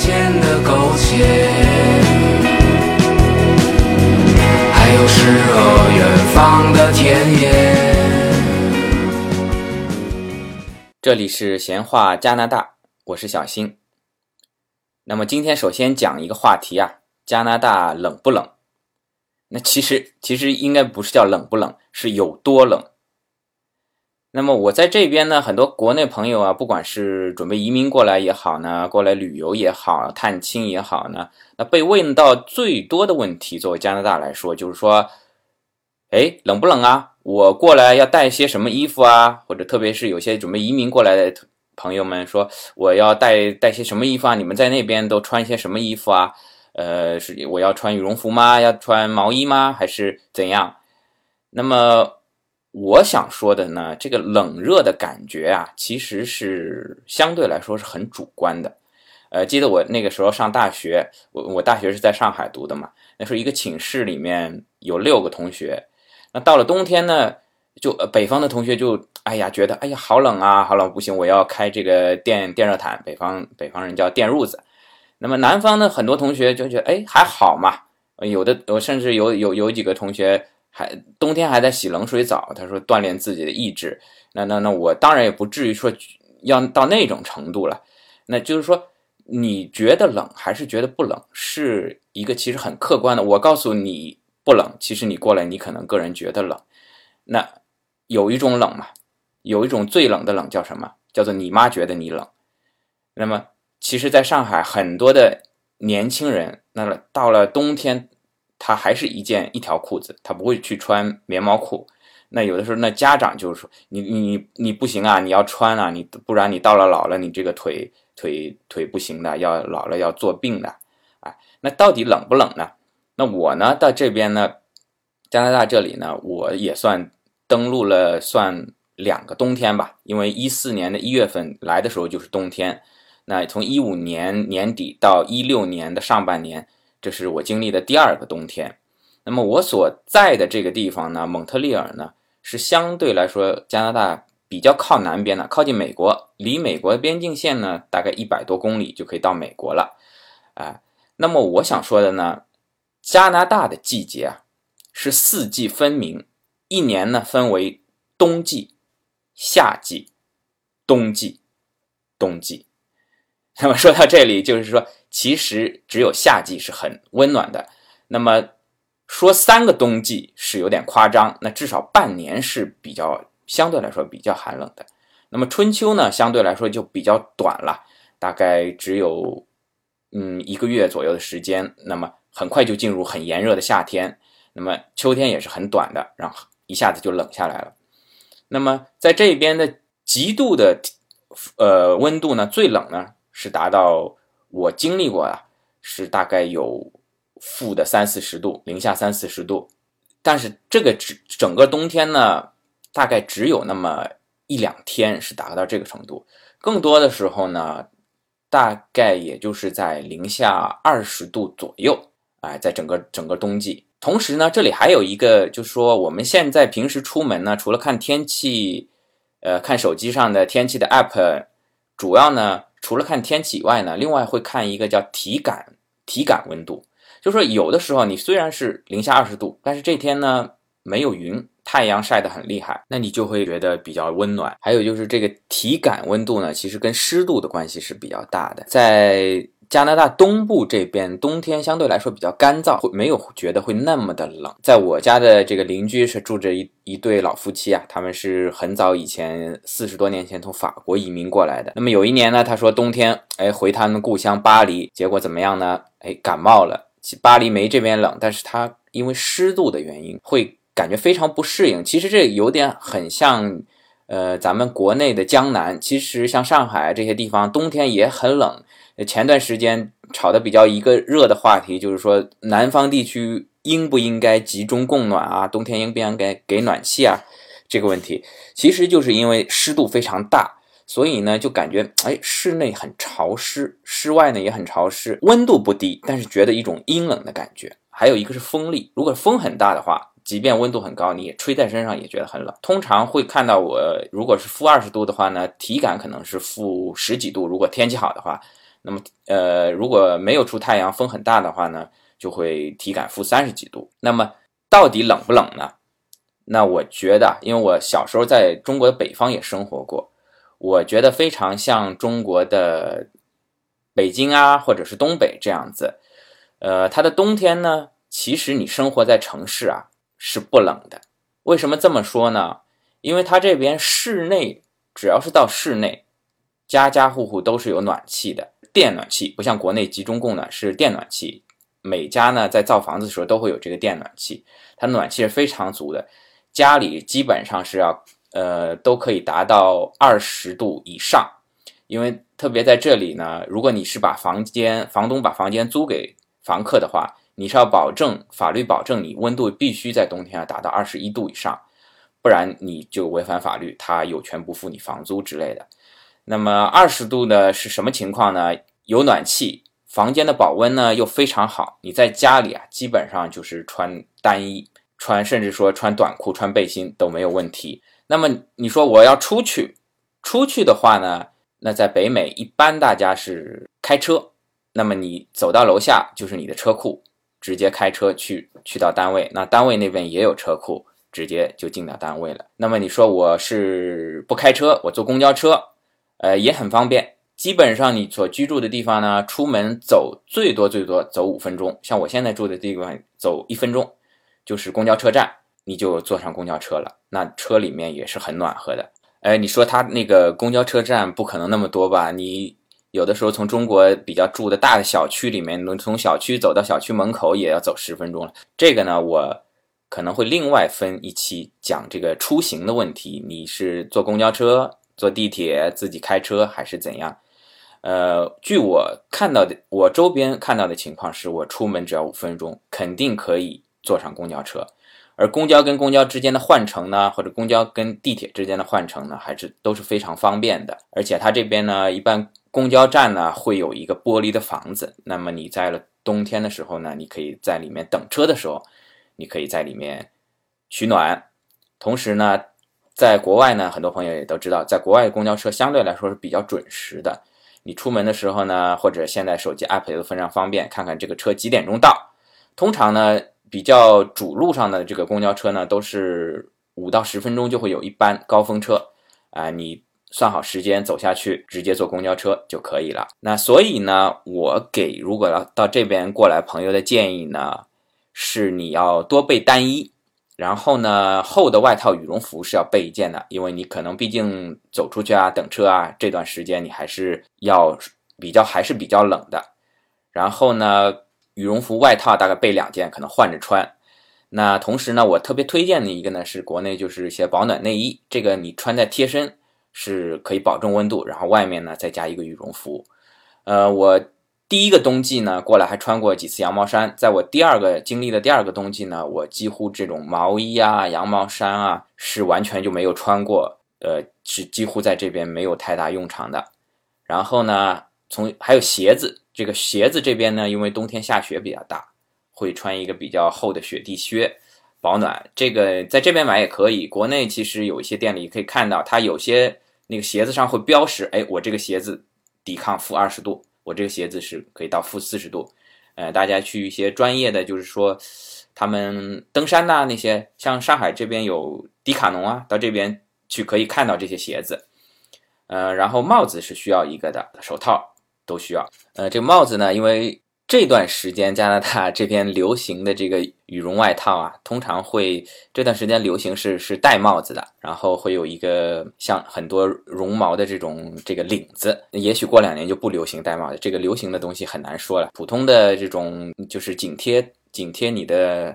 间的苟且，还有诗和远方的田野。这里是闲话加拿大，我是小新。那么今天首先讲一个话题啊，加拿大冷不冷？那其实其实应该不是叫冷不冷，是有多冷。那么我在这边呢，很多国内朋友啊，不管是准备移民过来也好呢，过来旅游也好，探亲也好呢，那被问到最多的问题，作为加拿大来说，就是说，哎，冷不冷啊？我过来要带些什么衣服啊？或者特别是有些准备移民过来的朋友们说，我要带带些什么衣服啊？你们在那边都穿些什么衣服啊？呃，是我要穿羽绒服吗？要穿毛衣吗？还是怎样？那么。我想说的呢，这个冷热的感觉啊，其实是相对来说是很主观的。呃，记得我那个时候上大学，我我大学是在上海读的嘛，那时候一个寝室里面有六个同学，那到了冬天呢，就北方的同学就哎呀觉得哎呀好冷啊，好冷不行，我要开这个电电热毯，北方北方人叫电褥子。那么南方的很多同学就觉得哎还好嘛，有的我甚至有有有几个同学。还冬天还在洗冷水澡，他说锻炼自己的意志。那那那我当然也不至于说要到那种程度了。那就是说，你觉得冷还是觉得不冷，是一个其实很客观的。我告诉你不冷，其实你过来你可能个人觉得冷。那有一种冷嘛，有一种最冷的冷叫什么？叫做你妈觉得你冷。那么其实，在上海很多的年轻人，那到了冬天。他还是一件一条裤子，他不会去穿棉毛裤。那有的时候，那家长就是说，你你你不行啊，你要穿啊，你不然你到了老了，你这个腿腿腿不行的，要老了要做病的。哎，那到底冷不冷呢？那我呢，到这边呢，加拿大这里呢，我也算登陆了，算两个冬天吧。因为一四年的一月份来的时候就是冬天，那从一五年年底到一六年的上半年。这是我经历的第二个冬天。那么我所在的这个地方呢，蒙特利尔呢，是相对来说加拿大比较靠南边的，靠近美国，离美国的边境线呢大概一百多公里就可以到美国了。啊，那么我想说的呢，加拿大的季节啊是四季分明，一年呢分为冬季、夏季、冬季、冬季。那么说到这里，就是说。其实只有夏季是很温暖的，那么说三个冬季是有点夸张，那至少半年是比较相对来说比较寒冷的。那么春秋呢，相对来说就比较短了，大概只有嗯一个月左右的时间，那么很快就进入很炎热的夏天。那么秋天也是很短的，然后一下子就冷下来了。那么在这边的极度的呃温度呢，最冷呢是达到。我经历过啊，是大概有负的三四十度，零下三四十度，但是这个只整个冬天呢，大概只有那么一两天是达到这个程度，更多的时候呢，大概也就是在零下二十度左右，哎，在整个整个冬季。同时呢，这里还有一个，就是说我们现在平时出门呢，除了看天气，呃，看手机上的天气的 app，主要呢。除了看天气以外呢，另外会看一个叫体感体感温度，就是说有的时候你虽然是零下二十度，但是这天呢没有云，太阳晒得很厉害，那你就会觉得比较温暖。还有就是这个体感温度呢，其实跟湿度的关系是比较大的，在。加拿大东部这边冬天相对来说比较干燥，会没有觉得会那么的冷。在我家的这个邻居是住着一一对老夫妻啊，他们是很早以前四十多年前从法国移民过来的。那么有一年呢，他说冬天哎回他们故乡巴黎，结果怎么样呢？哎感冒了。巴黎没这边冷，但是他因为湿度的原因会感觉非常不适应。其实这有点很像，呃咱们国内的江南。其实像上海这些地方冬天也很冷。前段时间炒的比较一个热的话题，就是说南方地区应不应该集中供暖啊？冬天应不应该给暖气啊？这个问题，其实就是因为湿度非常大，所以呢就感觉哎室内很潮湿，室外呢也很潮湿，温度不低，但是觉得一种阴冷的感觉。还有一个是风力，如果风很大的话。即便温度很高，你也吹在身上也觉得很冷。通常会看到我，如果是负二十度的话呢，体感可能是负十几度。如果天气好的话，那么呃，如果没有出太阳，风很大的话呢，就会体感负三十几度。那么到底冷不冷呢？那我觉得，因为我小时候在中国的北方也生活过，我觉得非常像中国的北京啊，或者是东北这样子。呃，它的冬天呢，其实你生活在城市啊是不冷的。为什么这么说呢？因为它这边室内只要是到室内，家家户户都是有暖气的，电暖气，不像国内集中供暖是电暖气，每家呢在造房子的时候都会有这个电暖气，它暖气是非常足的。家里基本上是要，呃，都可以达到二十度以上，因为特别在这里呢，如果你是把房间房东把房间租给房客的话，你是要保证法律保证你温度必须在冬天要达到二十一度以上，不然你就违反法律，他有权不付你房租之类的。那么二十度呢是什么情况呢？有暖气，房间的保温呢又非常好，你在家里啊基本上就是穿单衣。穿甚至说穿短裤、穿背心都没有问题。那么你说我要出去，出去的话呢？那在北美一般大家是开车，那么你走到楼下就是你的车库，直接开车去去到单位。那单位那边也有车库，直接就进到单位了。那么你说我是不开车，我坐公交车，呃也很方便。基本上你所居住的地方呢，出门走最多最多走五分钟，像我现在住的地方走一分钟。就是公交车站，你就坐上公交车了。那车里面也是很暖和的。哎，你说他那个公交车站不可能那么多吧？你有的时候从中国比较住的大的小区里面，能从小区走到小区门口也要走十分钟了。这个呢，我可能会另外分一期讲这个出行的问题。你是坐公交车、坐地铁、自己开车还是怎样？呃，据我看到的，我周边看到的情况是，我出门只要五分钟，肯定可以。坐上公交车，而公交跟公交之间的换乘呢，或者公交跟地铁之间的换乘呢，还是都是非常方便的。而且它这边呢，一般公交站呢会有一个玻璃的房子，那么你在了冬天的时候呢，你可以在里面等车的时候，你可以在里面取暖。同时呢，在国外呢，很多朋友也都知道，在国外公交车相对来说是比较准时的。你出门的时候呢，或者现在手机 app 都非常方便，看看这个车几点钟到。通常呢。比较主路上的这个公交车呢，都是五到十分钟就会有一班高峰车，啊，你算好时间走下去，直接坐公交车就可以了。那所以呢，我给如果要到这边过来朋友的建议呢，是你要多备单衣，然后呢，厚的外套、羽绒服是要备一件的，因为你可能毕竟走出去啊、等车啊这段时间，你还是要比较还是比较冷的。然后呢。羽绒服、外套大概备两件，可能换着穿。那同时呢，我特别推荐的一个呢，是国内就是一些保暖内衣，这个你穿在贴身是可以保证温度，然后外面呢再加一个羽绒服。呃，我第一个冬季呢过来还穿过几次羊毛衫，在我第二个经历的第二个冬季呢，我几乎这种毛衣啊、羊毛衫啊是完全就没有穿过，呃，是几乎在这边没有太大用场的。然后呢，从还有鞋子。这个鞋子这边呢，因为冬天下雪比较大，会穿一个比较厚的雪地靴保暖。这个在这边买也可以，国内其实有一些店里可以看到，它有些那个鞋子上会标识，哎，我这个鞋子抵抗负二十度，我这个鞋子是可以到负四十度。呃，大家去一些专业的，就是说他们登山呐那些，像上海这边有迪卡侬啊，到这边去可以看到这些鞋子。呃，然后帽子是需要一个的，手套。都需要，呃，这个帽子呢，因为这段时间加拿大这边流行的这个羽绒外套啊，通常会这段时间流行是是戴帽子的，然后会有一个像很多绒毛的这种这个领子，也许过两年就不流行戴帽子，这个流行的东西很难说了。普通的这种就是紧贴紧贴你的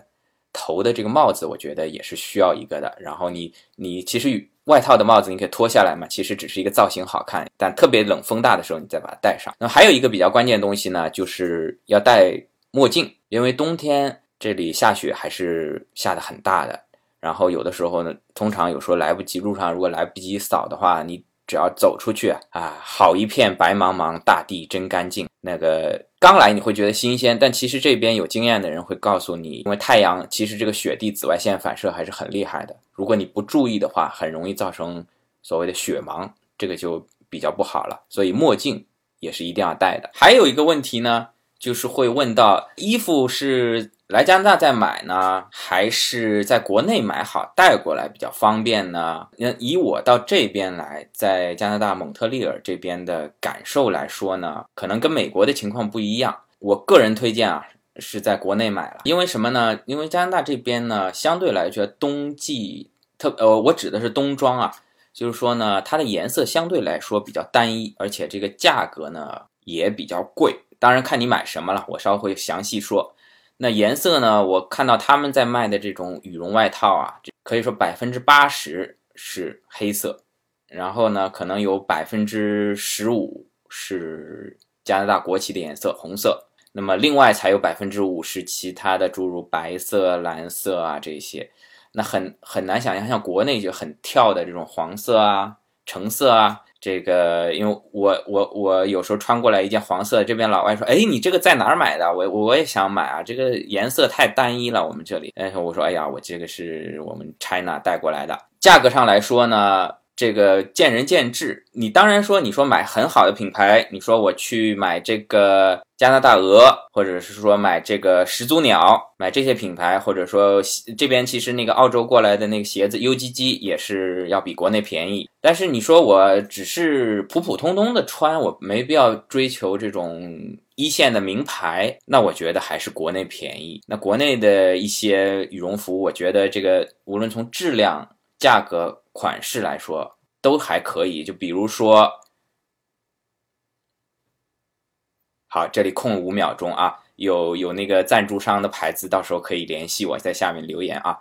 头的这个帽子，我觉得也是需要一个的。然后你你其实外套的帽子你可以脱下来嘛，其实只是一个造型好看，但特别冷风大的时候你再把它戴上。那还有一个比较关键的东西呢，就是要戴墨镜，因为冬天这里下雪还是下的很大的。然后有的时候呢，通常有时候来不及路上如果来不及扫的话，你只要走出去啊，好一片白茫茫大地真干净。那个刚来你会觉得新鲜，但其实这边有经验的人会告诉你，因为太阳其实这个雪地紫外线反射还是很厉害的。如果你不注意的话，很容易造成所谓的雪盲，这个就比较不好了。所以墨镜也是一定要戴的。还有一个问题呢，就是会问到衣服是来加拿大再买呢，还是在国内买好带过来比较方便呢？那以我到这边来，在加拿大蒙特利尔这边的感受来说呢，可能跟美国的情况不一样。我个人推荐啊，是在国内买了，因为什么呢？因为加拿大这边呢，相对来说冬季特呃，我指的是冬装啊。就是说呢，它的颜色相对来说比较单一，而且这个价格呢也比较贵。当然看你买什么了，我稍后会详细说。那颜色呢，我看到他们在卖的这种羽绒外套啊，可以说百分之八十是黑色，然后呢，可能有百分之十五是加拿大国旗的颜色红色，那么另外才有百分之五是其他的，诸如白色、蓝色啊这些。那很很难想象，像国内就很跳的这种黄色啊、橙色啊，这个因为我我我有时候穿过来一件黄色，这边老外说：“哎，你这个在哪儿买的？”我我也想买啊，这个颜色太单一了，我们这里。哎我说：“哎呀，我这个是我们 China 带过来的。”价格上来说呢？这个见仁见智，你当然说，你说买很好的品牌，你说我去买这个加拿大鹅，或者是说买这个始祖鸟，买这些品牌，或者说这边其实那个澳洲过来的那个鞋子 UGG 也是要比国内便宜。但是你说我只是普普通通的穿，我没必要追求这种一线的名牌，那我觉得还是国内便宜。那国内的一些羽绒服，我觉得这个无论从质量、价格。款式来说都还可以，就比如说，好，这里空五秒钟啊，有有那个赞助商的牌子，到时候可以联系我，在下面留言啊。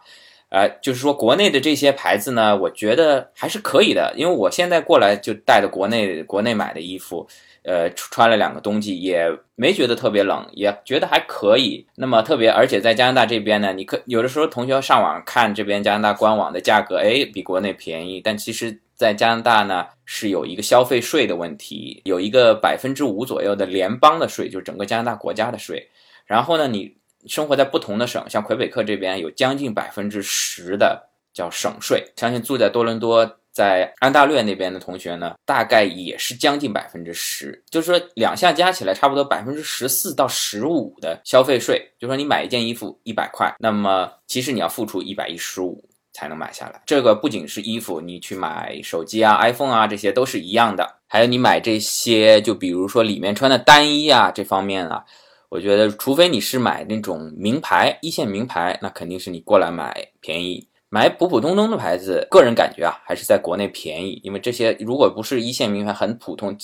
呃，就是说国内的这些牌子呢，我觉得还是可以的，因为我现在过来就带的国内国内买的衣服。呃，穿了两个冬季也没觉得特别冷，也觉得还可以。那么特别，而且在加拿大这边呢，你可有的时候同学上网看这边加拿大官网的价格，哎，比国内便宜。但其实，在加拿大呢，是有一个消费税的问题，有一个百分之五左右的联邦的税，就是整个加拿大国家的税。然后呢，你生活在不同的省，像魁北克这边有将近百分之十的叫省税。相信住在多伦多。在安大略那边的同学呢，大概也是将近百分之十，就是说两项加起来差不多百分之十四到十五的消费税。就说你买一件衣服一百块，那么其实你要付出一百一十五才能买下来。这个不仅是衣服，你去买手机啊、iPhone 啊，这些都是一样的。还有你买这些，就比如说里面穿的单衣啊，这方面啊，我觉得除非你是买那种名牌、一线名牌，那肯定是你过来买便宜。买普普通通的牌子，个人感觉啊，还是在国内便宜。因为这些如果不是一线名牌，很普通、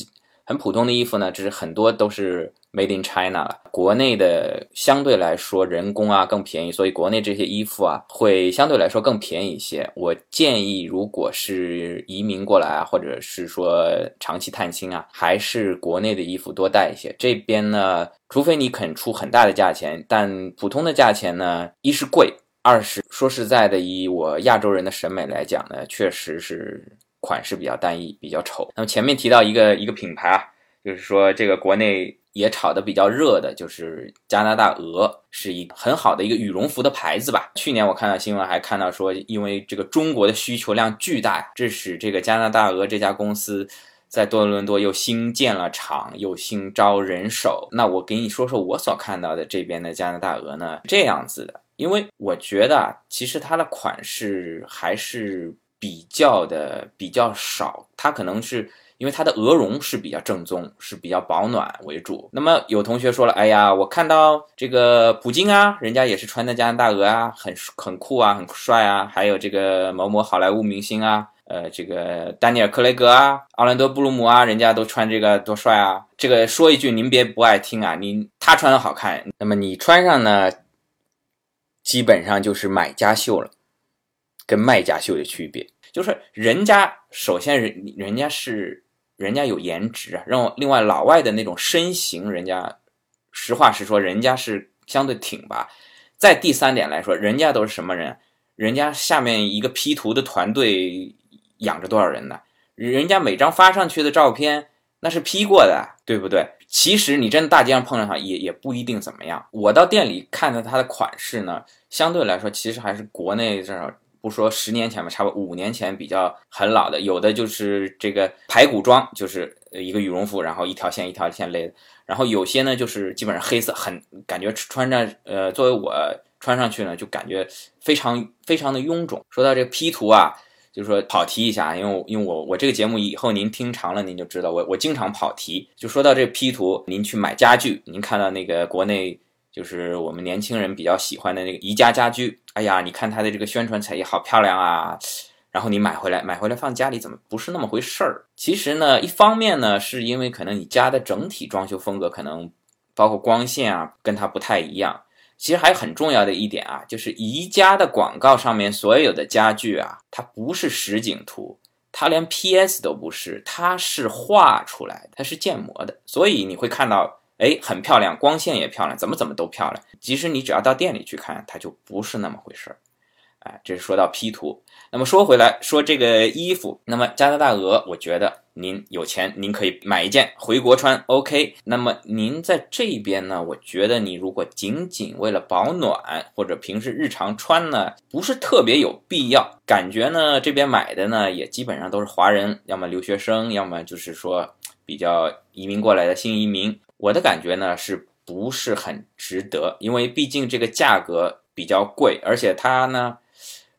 很普通的衣服呢，这是很多都是 Made in China 了。国内的相对来说人工啊更便宜，所以国内这些衣服啊会相对来说更便宜一些。我建议，如果是移民过来啊，或者是说长期探亲啊，还是国内的衣服多带一些。这边呢，除非你肯出很大的价钱，但普通的价钱呢，一是贵。二是说实在的，以我亚洲人的审美来讲呢，确实是款式比较单一，比较丑。那么前面提到一个一个品牌啊，就是说这个国内也炒的比较热的，就是加拿大鹅，是一很好的一个羽绒服的牌子吧。去年我看到新闻还看到说，因为这个中国的需求量巨大，致使这个加拿大鹅这家公司在多伦多又新建了厂，又新招人手。那我给你说说我所看到的这边的加拿大鹅呢，这样子的。因为我觉得啊，其实它的款式还是比较的比较少，它可能是因为它的鹅绒是比较正宗，是比较保暖为主。那么有同学说了，哎呀，我看到这个普京啊，人家也是穿的加拿大鹅啊，很很酷啊，很帅啊。还有这个某某好莱坞明星啊，呃，这个丹尼尔·克雷格啊，奥兰多·布鲁姆啊，人家都穿这个多帅啊。这个说一句，您别不爱听啊，您他穿的好看，那么你穿上呢？基本上就是买家秀了，跟卖家秀的区别就是人家首先人人家是人家有颜值啊，让另外老外的那种身形，人家实话实说，人家是相对挺拔。再第三点来说，人家都是什么人？人家下面一个 P 图的团队养着多少人呢？人家每张发上去的照片那是 P 过的，对不对？其实你真的大街上碰上它，也也不一定怎么样。我到店里看到它的款式呢，相对来说，其实还是国内这不说十年前吧，差不多五年前比较很老的，有的就是这个排骨装，就是一个羽绒服，然后一条线一条线勒的，然后有些呢就是基本上黑色，很感觉穿着呃，作为我穿上去呢，就感觉非常非常的臃肿。说到这个 P 图啊。就是说跑题一下，因为因为我我这个节目以后您听长了，您就知道我我经常跑题。就说到这 P 图，您去买家具，您看到那个国内就是我们年轻人比较喜欢的那个宜家家居，哎呀，你看它的这个宣传彩页好漂亮啊，然后你买回来买回来放家里怎么不是那么回事儿？其实呢，一方面呢，是因为可能你家的整体装修风格可能包括光线啊跟它不太一样。其实还有很重要的一点啊，就是宜家的广告上面所有的家具啊，它不是实景图，它连 PS 都不是，它是画出来，它是建模的，所以你会看到，哎，很漂亮，光线也漂亮，怎么怎么都漂亮。即使你只要到店里去看，它就不是那么回事儿。哎，这是说到 P 图。那么说回来，说这个衣服，那么加拿大鹅，我觉得您有钱，您可以买一件回国穿，OK。那么您在这边呢，我觉得你如果仅仅为了保暖或者平时日常穿呢，不是特别有必要。感觉呢，这边买的呢，也基本上都是华人，要么留学生，要么就是说比较移民过来的新移民。我的感觉呢，是不是很值得？因为毕竟这个价格比较贵，而且它呢。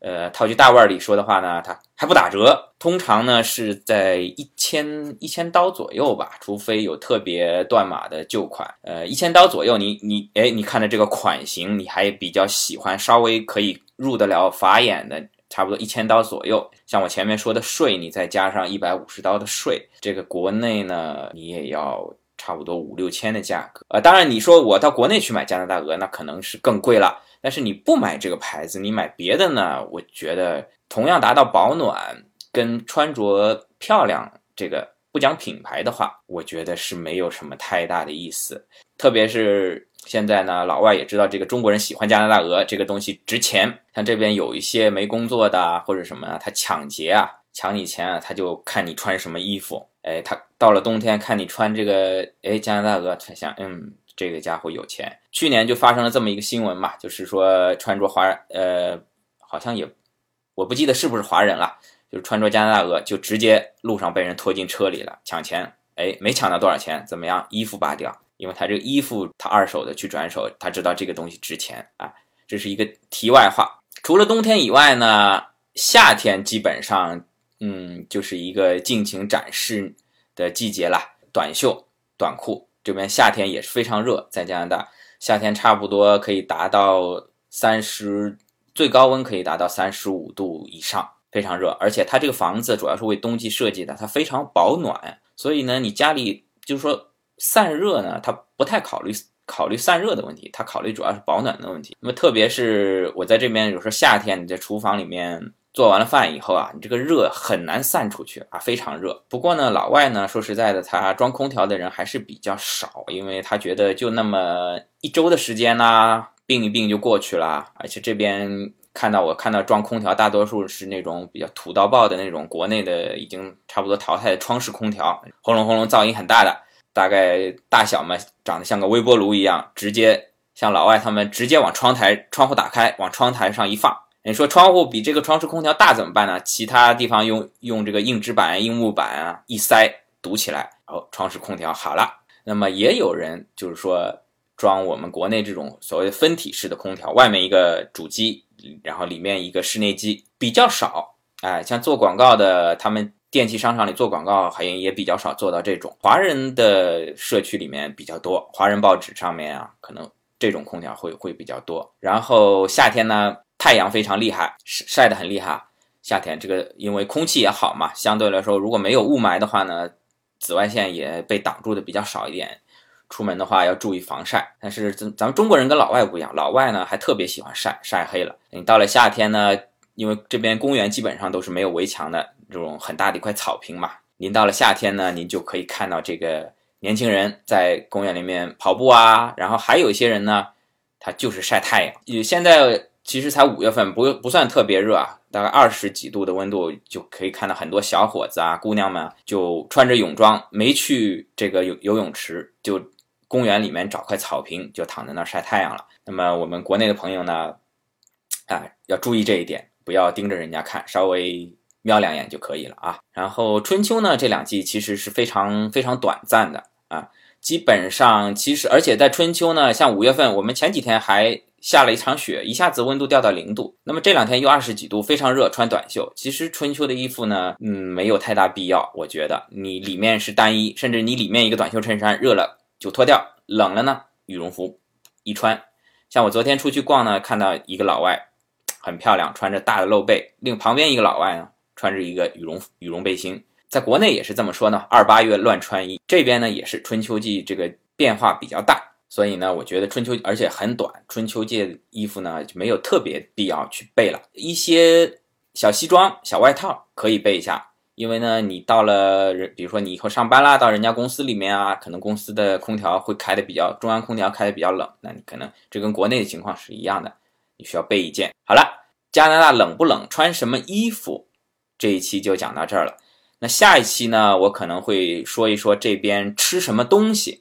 呃，套句大腕里说的话呢，它还不打折，通常呢是在一千一千刀左右吧，除非有特别断码的旧款。呃，一千刀左右，你你哎，你看着这个款型，你还比较喜欢，稍微可以入得了法眼的，差不多一千刀左右。像我前面说的税，你再加上一百五十刀的税，这个国内呢，你也要差不多五六千的价格。呃，当然你说我到国内去买加拿大鹅，那可能是更贵了。但是你不买这个牌子，你买别的呢？我觉得同样达到保暖跟穿着漂亮，这个不讲品牌的话，我觉得是没有什么太大的意思。特别是现在呢，老外也知道这个中国人喜欢加拿大鹅这个东西值钱。像这边有一些没工作的或者什么，他抢劫啊，抢你钱啊，他就看你穿什么衣服。哎，他到了冬天看你穿这个，哎，加拿大鹅，他想，嗯。这个家伙有钱，去年就发生了这么一个新闻嘛，就是说穿着华呃，好像也我不记得是不是华人了，就是穿着加拿大鹅，就直接路上被人拖进车里了，抢钱，哎，没抢到多少钱，怎么样？衣服扒掉，因为他这个衣服他二手的去转手，他知道这个东西值钱啊。这是一个题外话。除了冬天以外呢，夏天基本上嗯就是一个尽情展示的季节了，短袖短裤。这边夏天也是非常热，在加拿大夏天差不多可以达到三十，最高温可以达到三十五度以上，非常热。而且它这个房子主要是为冬季设计的，它非常保暖，所以呢，你家里就是说散热呢，它不太考虑考虑散热的问题，它考虑主要是保暖的问题。那么特别是我在这边，有时候夏天你在厨房里面。做完了饭以后啊，你这个热很难散出去啊，非常热。不过呢，老外呢，说实在的，他装空调的人还是比较少，因为他觉得就那么一周的时间呢，病一病就过去了。而且这边看到我看到装空调，大多数是那种比较土到爆的那种国内的已经差不多淘汰的窗式空调，轰隆轰隆噪音很大的，大概大小嘛，长得像个微波炉一样，直接像老外他们直接往窗台窗户打开，往窗台上一放。你说窗户比这个窗式空调大怎么办呢？其他地方用用这个硬纸板、硬木板啊一塞堵起来，然哦，窗式空调好了。那么也有人就是说装我们国内这种所谓分体式的空调，外面一个主机，然后里面一个室内机，比较少。哎，像做广告的，他们电器商场里做广告，好像也比较少做到这种。华人的社区里面比较多，华人报纸上面啊，可能这种空调会会比较多。然后夏天呢？太阳非常厉害，晒晒得很厉害。夏天这个因为空气也好嘛，相对来说如果没有雾霾的话呢，紫外线也被挡住的比较少一点。出门的话要注意防晒。但是咱咱们中国人跟老外不一样，老外呢还特别喜欢晒，晒黑了。你到了夏天呢，因为这边公园基本上都是没有围墙的这种很大的一块草坪嘛，您到了夏天呢，您就可以看到这个年轻人在公园里面跑步啊，然后还有一些人呢，他就是晒太阳。也现在。其实才五月份，不不算特别热啊，大概二十几度的温度就可以看到很多小伙子啊、姑娘们就穿着泳装，没去这个游游泳池，就公园里面找块草坪就躺在那儿晒太阳了。那么我们国内的朋友呢，啊，要注意这一点，不要盯着人家看，稍微瞄两眼就可以了啊。然后春秋呢，这两季其实是非常非常短暂的啊，基本上其实而且在春秋呢，像五月份，我们前几天还下了一场雪，一下子温度掉到零度，那么这两天又二十几度，非常热，穿短袖。其实春秋的衣服呢，嗯，没有太大必要，我觉得你里面是单衣，甚至你里面一个短袖衬衫，热了就脱掉，冷了呢，羽绒服一穿。像我昨天出去逛呢，看到一个老外。很漂亮，穿着大的露背。另旁边一个老外呢，穿着一个羽绒羽绒背心。在国内也是这么说呢，二八月乱穿衣。这边呢也是春秋季，这个变化比较大，所以呢，我觉得春秋而且很短，春秋季衣服呢就没有特别必要去备了。一些小西装、小外套可以备一下，因为呢，你到了人，比如说你以后上班啦，到人家公司里面啊，可能公司的空调会开的比较，中央空调开的比较冷，那你可能这跟国内的情况是一样的。你需要备一件。好了，加拿大冷不冷？穿什么衣服？这一期就讲到这儿了。那下一期呢？我可能会说一说这边吃什么东西。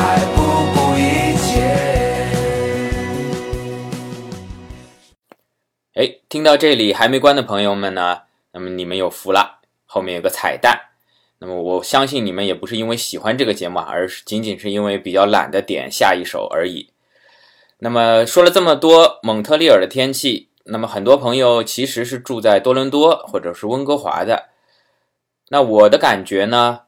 听到这里还没关的朋友们呢，那么你们有福了，后面有个彩蛋。那么我相信你们也不是因为喜欢这个节目，而是仅仅是因为比较懒得点下一首而已。那么说了这么多蒙特利尔的天气，那么很多朋友其实是住在多伦多或者是温哥华的。那我的感觉呢？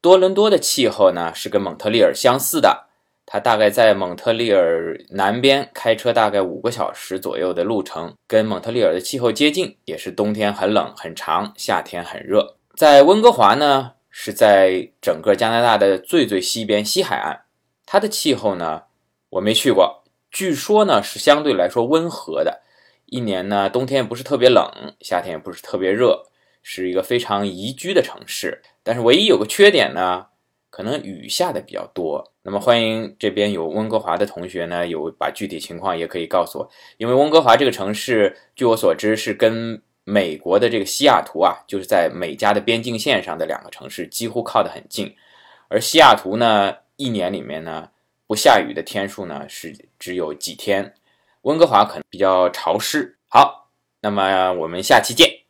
多伦多的气候呢是跟蒙特利尔相似的，它大概在蒙特利尔南边，开车大概五个小时左右的路程，跟蒙特利尔的气候接近，也是冬天很冷很长，夏天很热。在温哥华呢，是在整个加拿大的最最西边西海岸，它的气候呢我没去过，据说呢是相对来说温和的，一年呢冬天也不是特别冷，夏天也不是特别热。是一个非常宜居的城市，但是唯一有个缺点呢，可能雨下的比较多。那么欢迎这边有温哥华的同学呢，有把具体情况也可以告诉我。因为温哥华这个城市，据我所知是跟美国的这个西雅图啊，就是在美加的边境线上的两个城市几乎靠得很近。而西雅图呢，一年里面呢不下雨的天数呢是只有几天，温哥华可能比较潮湿。好，那么我们下期见。